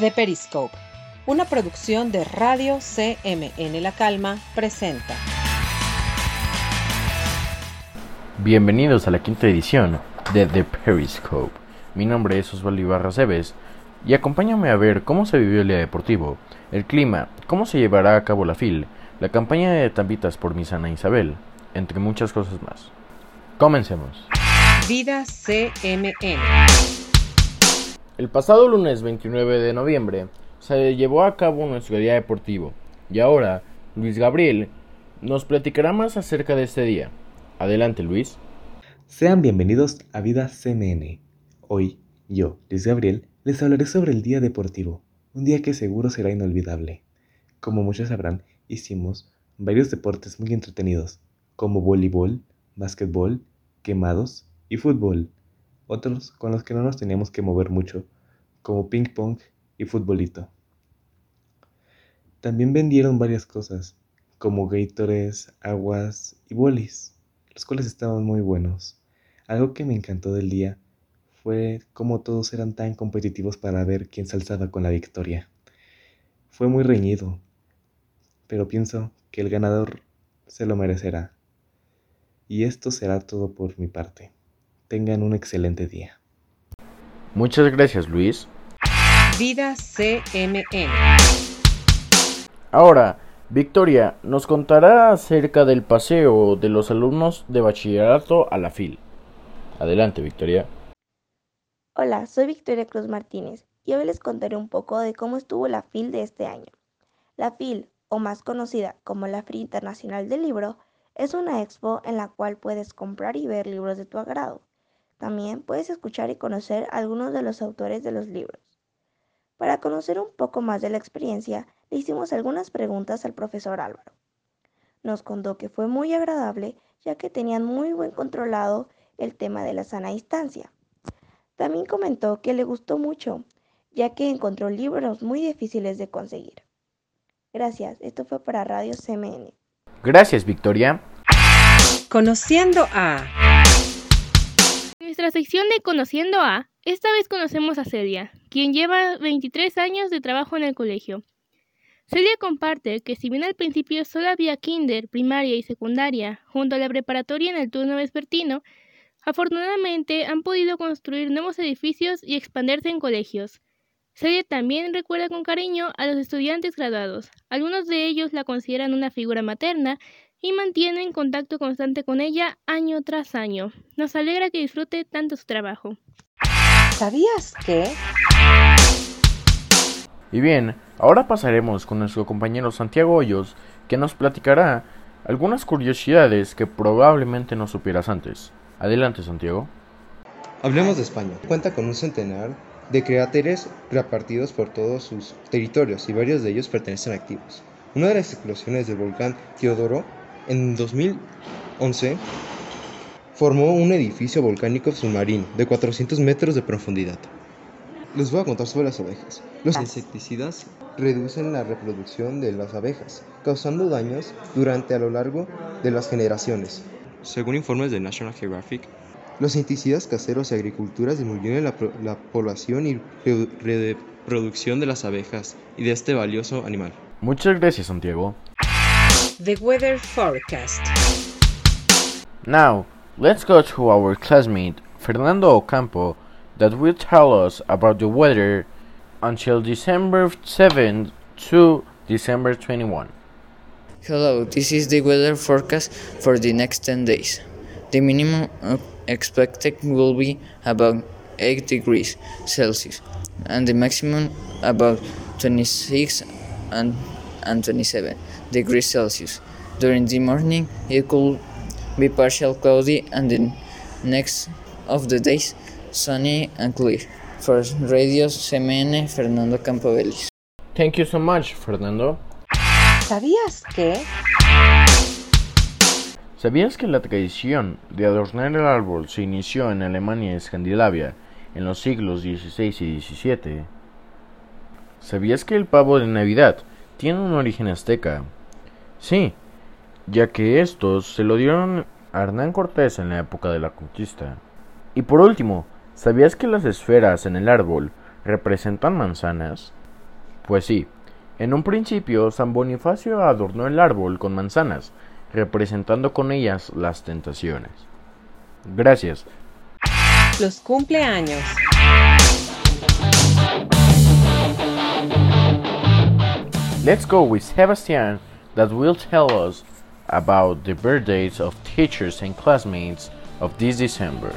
The Periscope, una producción de Radio CMN La Calma, presenta. Bienvenidos a la quinta edición de The Periscope. Mi nombre es Osvaldo Ibarra Cebes y acompáñame a ver cómo se vivió el día deportivo, el clima, cómo se llevará a cabo la FIL, la campaña de tambitas por mi sana Isabel, entre muchas cosas más. Comencemos. Vida CMN. El pasado lunes 29 de noviembre se llevó a cabo nuestro día deportivo y ahora Luis Gabriel nos platicará más acerca de este día. Adelante Luis. Sean bienvenidos a Vida CMN. Hoy, yo, Luis Gabriel, les hablaré sobre el día deportivo, un día que seguro será inolvidable. Como muchos sabrán, hicimos varios deportes muy entretenidos, como voleibol, básquetbol, quemados y fútbol. Otros con los que no nos teníamos que mover mucho, como ping pong y futbolito. También vendieron varias cosas, como Gators, aguas y bolis, los cuales estaban muy buenos. Algo que me encantó del día fue cómo todos eran tan competitivos para ver quién se alzaba con la victoria. Fue muy reñido, pero pienso que el ganador se lo merecerá. Y esto será todo por mi parte. Tengan un excelente día. Muchas gracias Luis. Vida CMN. Ahora, Victoria nos contará acerca del paseo de los alumnos de bachillerato a la FIL. Adelante, Victoria. Hola, soy Victoria Cruz Martínez y hoy les contaré un poco de cómo estuvo la FIL de este año. La FIL, o más conocida como la Feria Internacional del Libro, es una expo en la cual puedes comprar y ver libros de tu agrado. También puedes escuchar y conocer algunos de los autores de los libros. Para conocer un poco más de la experiencia, le hicimos algunas preguntas al profesor Álvaro. Nos contó que fue muy agradable ya que tenían muy buen controlado el tema de la sana distancia. También comentó que le gustó mucho, ya que encontró libros muy difíciles de conseguir. Gracias, esto fue para Radio CMN. Gracias, Victoria. Conociendo a. Nuestra sección de Conociendo a, esta vez conocemos a Celia, quien lleva 23 años de trabajo en el colegio. Celia comparte que si bien al principio solo había kinder, primaria y secundaria, junto a la preparatoria en el turno vespertino, Afortunadamente han podido construir nuevos edificios y expandirse en colegios. Celia también recuerda con cariño a los estudiantes graduados. Algunos de ellos la consideran una figura materna y mantienen contacto constante con ella año tras año. Nos alegra que disfrute tanto su trabajo. ¿Sabías que? Y bien, ahora pasaremos con nuestro compañero Santiago Hoyos, que nos platicará algunas curiosidades que probablemente no supieras antes. Adelante, Santiago. Hablemos de España. Cuenta con un centenar de cráteres repartidos por todos sus territorios y varios de ellos pertenecen a activos. Una de las explosiones del volcán Teodoro en 2011 formó un edificio volcánico submarino de 400 metros de profundidad. Les voy a contar sobre las abejas. Los insecticidas reducen la reproducción de las abejas, causando daños durante a lo largo de las generaciones. Según informes de National Geographic, los insecticidas caseros y agricultura disminuyen la, la población y reproducción de las abejas y de este valioso animal. Muchas gracias, Santiago. The Weather Forecast. Now, let's go to our classmate Fernando Ocampo that will tell us about the weather until December 7 to December 21. Hello, this is the weather forecast for the next 10 days. The minimum expected will be about 8 degrees Celsius and the maximum about 26 and, and 27 degrees Celsius. During the morning, it could be partial cloudy and the next of the days sunny and clear. For Radio CMN, Fernando Campovelis. Thank you so much, Fernando. ¿Sabías que? ¿Sabías que la tradición de adornar el árbol se inició en Alemania y Escandinavia en los siglos XVI y XVII? ¿Sabías que el pavo de Navidad tiene un origen azteca? Sí, ya que estos se lo dieron a Hernán Cortés en la época de la conquista. Y por último, ¿sabías que las esferas en el árbol representan manzanas? Pues sí, en un principio San Bonifacio adornó el árbol con manzanas, representando con ellas las tentaciones. Gracias. Los cumpleaños. Let's go with Sebastian that will tell us about the birthdays of teachers and classmates of this December.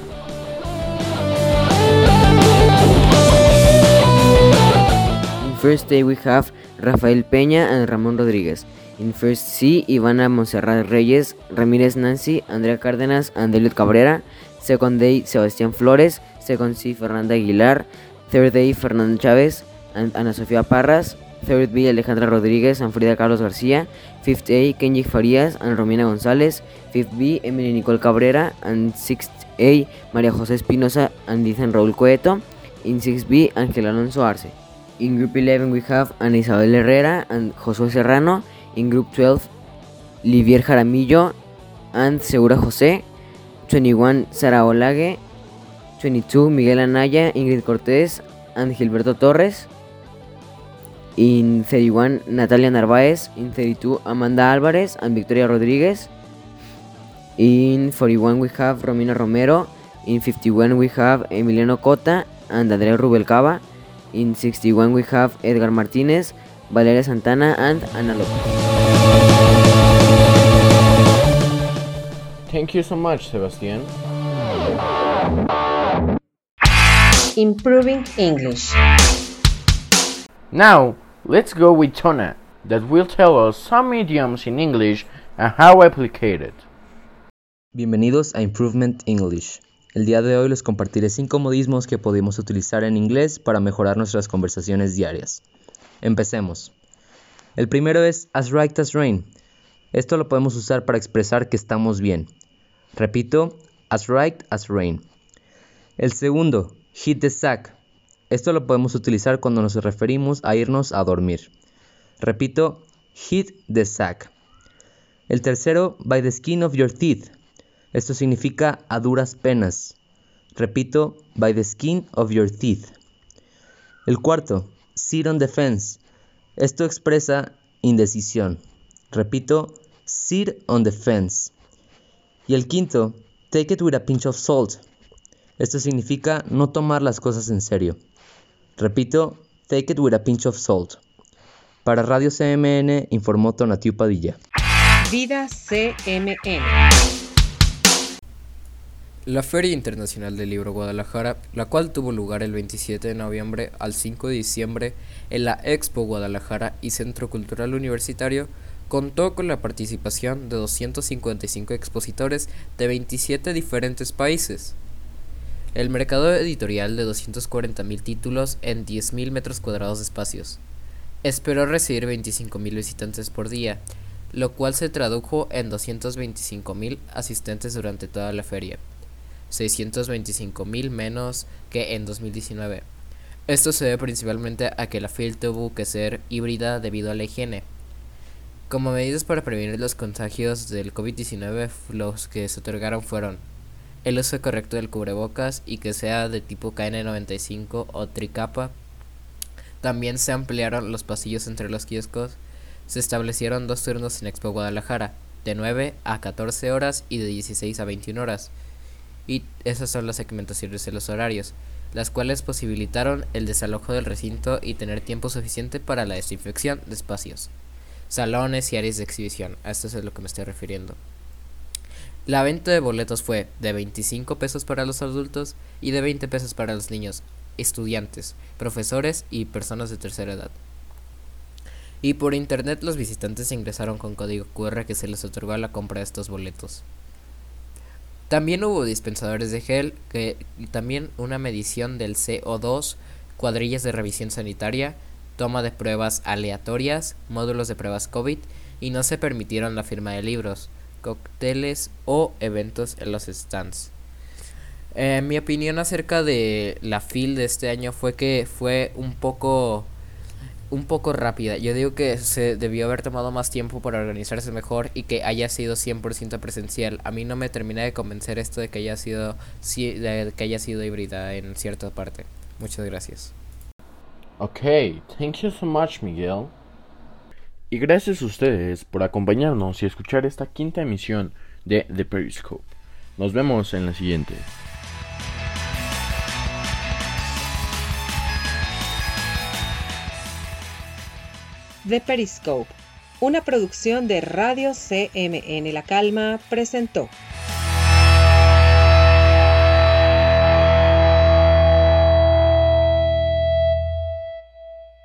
In first day we have Rafael Peña and Ramón Rodríguez. In first C, Ivana Monserrat Reyes, Ramírez Nancy, Andrea Cárdenas and Cabrera. Second day, Sebastián Flores. Second C, Fernanda Aguilar. Third day, Fernando Chávez and Ana Sofía Parras. Third B, Alejandra Rodríguez and Frida Carlos García. Fifth A, Kenji Farías and Romina González. Fifth B, Emily Nicole Cabrera. And sixth A, María José Espinosa and Ethan Raúl Coeto. In 6B, Ángel Alonso Arce. In Group 11, we have Ana Isabel Herrera and Josué Serrano. In Group 12, Livier Jaramillo and Segura José. 21, Sara Olage. 22, Miguel Anaya, Ingrid Cortés and Gilberto Torres. In 31, Natalia Narváez. In 32, Amanda Álvarez and Victoria Rodríguez. In 41, we have Romina Romero. In 51, we have Emiliano Cota and Andrea Rubelcaba. In 61, we have Edgar Martínez, Valeria Santana, and Ana López. Thank you so much, Sebastian. Improving English. Now, let's go with Tona that will tell us some idioms in English and how applicated. Bienvenidos a Improvement English. El día de hoy les compartiré 5 modismos que podemos utilizar en inglés para mejorar nuestras conversaciones diarias. Empecemos. El primero es as right as rain. Esto lo podemos usar para expresar que estamos bien. Repito, as right as rain. El segundo, hit the sack. Esto lo podemos utilizar cuando nos referimos a irnos a dormir. Repito, hit the sack. El tercero, by the skin of your teeth. Esto significa a duras penas. Repito, by the skin of your teeth. El cuarto, sit on the fence. Esto expresa indecisión. Repito, sit on the fence. Y el quinto, take it with a pinch of salt. Esto significa no tomar las cosas en serio. Repito, take it with a pinch of salt. Para Radio CMN informó Tonatiu Padilla. Vida CMN. La Feria Internacional del Libro Guadalajara, la cual tuvo lugar el 27 de noviembre al 5 de diciembre en la Expo Guadalajara y Centro Cultural Universitario, contó con la participación de 255 expositores de 27 diferentes países. El mercado editorial de 240.000 títulos en 10.000 metros cuadrados de espacios. Esperó recibir 25.000 visitantes por día, lo cual se tradujo en 225.000 asistentes durante toda la feria. 625 mil menos que en 2019. Esto se debe principalmente a que la FIL tuvo que ser híbrida debido a la higiene. Como medidas para prevenir los contagios del COVID-19, los que se otorgaron fueron el uso correcto del cubrebocas y que sea de tipo KN95 o tricapa. También se ampliaron los pasillos entre los kioscos. Se establecieron dos turnos en Expo Guadalajara, de 9 a 14 horas y de 16 a 21 horas y esas son las segmentaciones de los horarios, las cuales posibilitaron el desalojo del recinto y tener tiempo suficiente para la desinfección de espacios, salones y áreas de exhibición. A esto es a lo que me estoy refiriendo. La venta de boletos fue de 25 pesos para los adultos y de 20 pesos para los niños, estudiantes, profesores y personas de tercera edad. Y por internet los visitantes ingresaron con código QR que se les otorgó a la compra de estos boletos. También hubo dispensadores de gel que, también una medición del CO2, cuadrillas de revisión sanitaria, toma de pruebas aleatorias, módulos de pruebas COVID y no se permitieron la firma de libros, cócteles o eventos en los stands. Eh, mi opinión acerca de la FIL de este año fue que fue un poco un poco rápida. Yo digo que se debió haber tomado más tiempo para organizarse mejor y que haya sido 100% presencial. A mí no me termina de convencer esto de que haya sido de que haya sido híbrida en cierta parte. Muchas gracias. Ok, thank you so much, Miguel. Y gracias a ustedes por acompañarnos y escuchar esta quinta emisión de The Periscope. Nos vemos en la siguiente. The Periscope, una producción de Radio CMN La Calma, presentó.